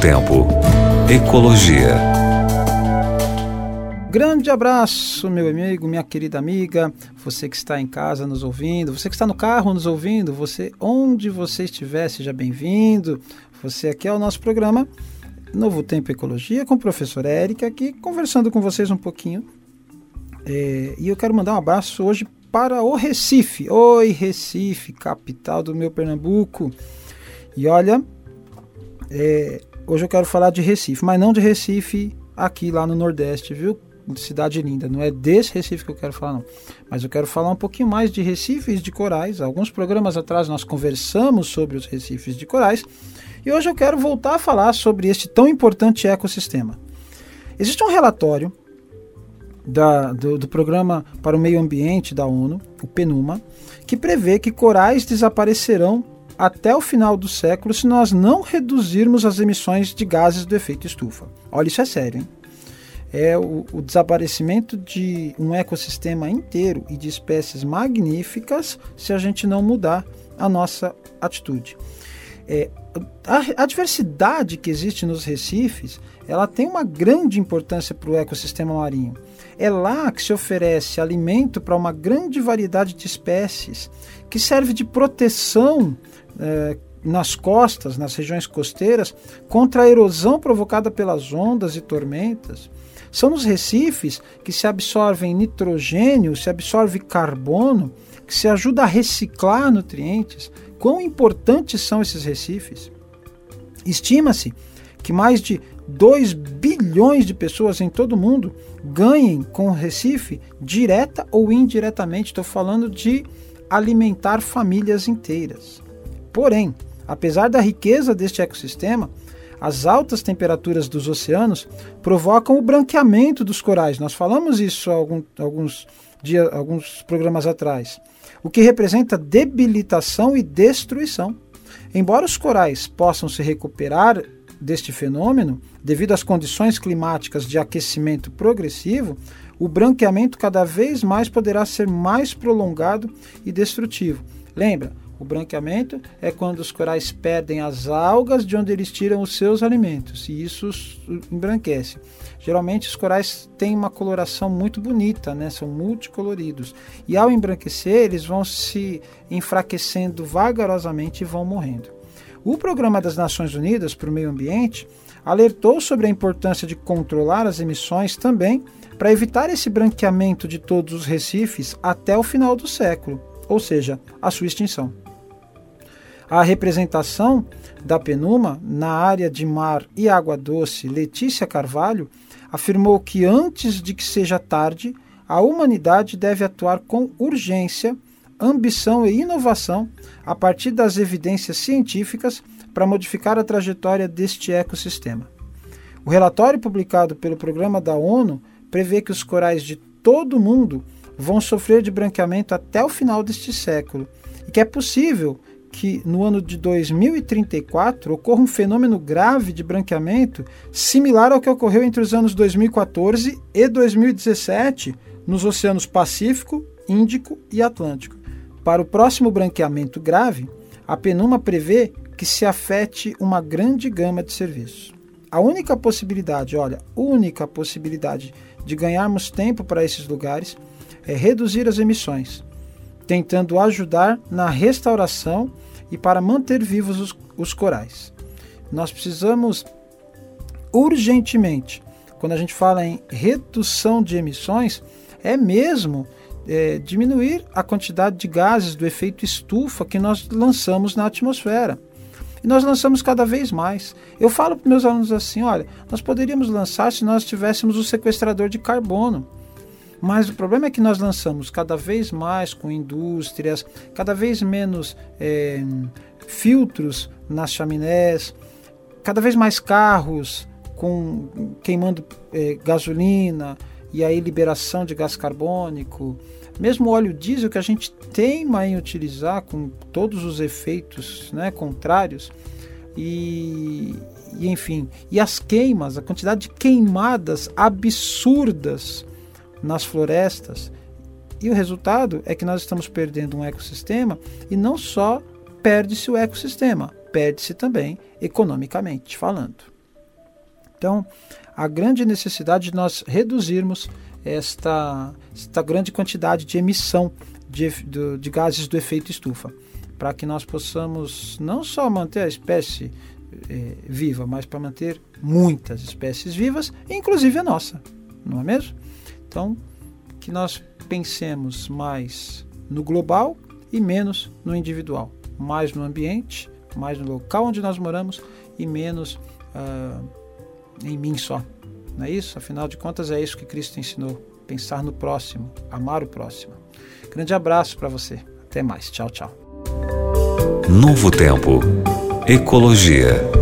Tempo. Ecologia. Grande abraço, meu amigo, minha querida amiga, você que está em casa nos ouvindo, você que está no carro nos ouvindo, você onde você estiver, seja bem-vindo. Você aqui é o nosso programa Novo Tempo Ecologia com o professor Érica aqui conversando com vocês um pouquinho. É, e eu quero mandar um abraço hoje para o Recife. Oi, Recife, capital do meu Pernambuco. E olha, é, hoje eu quero falar de Recife, mas não de Recife aqui lá no Nordeste, viu? Cidade linda, não é desse Recife que eu quero falar, não. Mas eu quero falar um pouquinho mais de recifes de corais. Alguns programas atrás nós conversamos sobre os recifes de corais e hoje eu quero voltar a falar sobre este tão importante ecossistema. Existe um relatório da, do, do, Programa para o Meio Ambiente da ONU, o PNUMA, que prevê que corais desaparecerão até o final do século se nós não reduzirmos as emissões de gases do efeito estufa. Olha, isso é sério, hein? É o, o desaparecimento de um ecossistema inteiro e de espécies magníficas se a gente não mudar a nossa atitude. É, a, a, diversidade que existe nos recifes, ela tem uma grande importância para o ecossistema marinho. É lá que se oferece alimento para uma grande variedade de espécies, que serve de proteção eh, nas costas, nas regiões costeiras, contra a erosão provocada pelas ondas e tormentas. São nos recifes que se absorvem nitrogênio, se absorve carbono, que se ajuda a reciclar nutrientes. Quão importantes são esses recifes? Estima-se que mais de 2 bilhões de pessoas em todo o mundo ganhem com o Recife, direta ou indiretamente. Estou falando de alimentar famílias inteiras. Porém, apesar da riqueza deste ecossistema, as altas temperaturas dos oceanos provocam o branqueamento dos corais. Nós falamos isso algum, alguns, dias, alguns programas atrás, o que representa debilitação e destruição. Embora os corais possam se recuperar deste fenômeno, devido às condições climáticas de aquecimento progressivo, o branqueamento cada vez mais poderá ser mais prolongado e destrutivo. Lembra, o branqueamento é quando os corais perdem as algas de onde eles tiram os seus alimentos e isso embranquece. Geralmente os corais têm uma coloração muito bonita, né? são multicoloridos. E ao embranquecer, eles vão se enfraquecendo vagarosamente e vão morrendo. O Programa das Nações Unidas para o Meio Ambiente alertou sobre a importância de controlar as emissões também para evitar esse branqueamento de todos os recifes até o final do século, ou seja, a sua extinção. A representação da Penuma na área de mar e água doce, Letícia Carvalho, afirmou que antes de que seja tarde, a humanidade deve atuar com urgência ambição e inovação a partir das evidências científicas para modificar a trajetória deste ecossistema. O relatório publicado pelo Programa da ONU prevê que os corais de todo o mundo vão sofrer de branqueamento até o final deste século e que é possível que no ano de 2034 ocorra um fenômeno grave de branqueamento similar ao que ocorreu entre os anos 2014 e 2017 nos oceanos Pacífico, Índico e Atlântico. Para o próximo branqueamento grave, a Penuma prevê que se afete uma grande gama de serviços. A única possibilidade, olha, única possibilidade de ganharmos tempo para esses lugares é reduzir as emissões, tentando ajudar na restauração e para manter vivos os, os corais. Nós precisamos urgentemente, quando a gente fala em redução de emissões, é mesmo é, diminuir a quantidade de gases do efeito estufa que nós lançamos na atmosfera. E nós lançamos cada vez mais. Eu falo para meus alunos assim: olha, nós poderíamos lançar se nós tivéssemos o sequestrador de carbono. Mas o problema é que nós lançamos cada vez mais com indústrias, cada vez menos é, filtros nas chaminés, cada vez mais carros com queimando é, gasolina, e aí liberação de gás carbônico, mesmo óleo diesel que a gente teima em utilizar com todos os efeitos né, contrários, e, e enfim, e as queimas, a quantidade de queimadas absurdas nas florestas. E o resultado é que nós estamos perdendo um ecossistema e não só perde-se o ecossistema, perde-se também economicamente falando. Então, a grande necessidade de nós reduzirmos esta, esta grande quantidade de emissão de, de, de gases do efeito estufa, para que nós possamos não só manter a espécie é, viva, mas para manter muitas espécies vivas, inclusive a nossa, não é mesmo? Então, que nós pensemos mais no global e menos no individual, mais no ambiente, mais no local onde nós moramos e menos uh, em mim só. Não é isso? Afinal de contas, é isso que Cristo ensinou: pensar no próximo, amar o próximo. Grande abraço para você. Até mais. Tchau, tchau. Novo Tempo. Ecologia.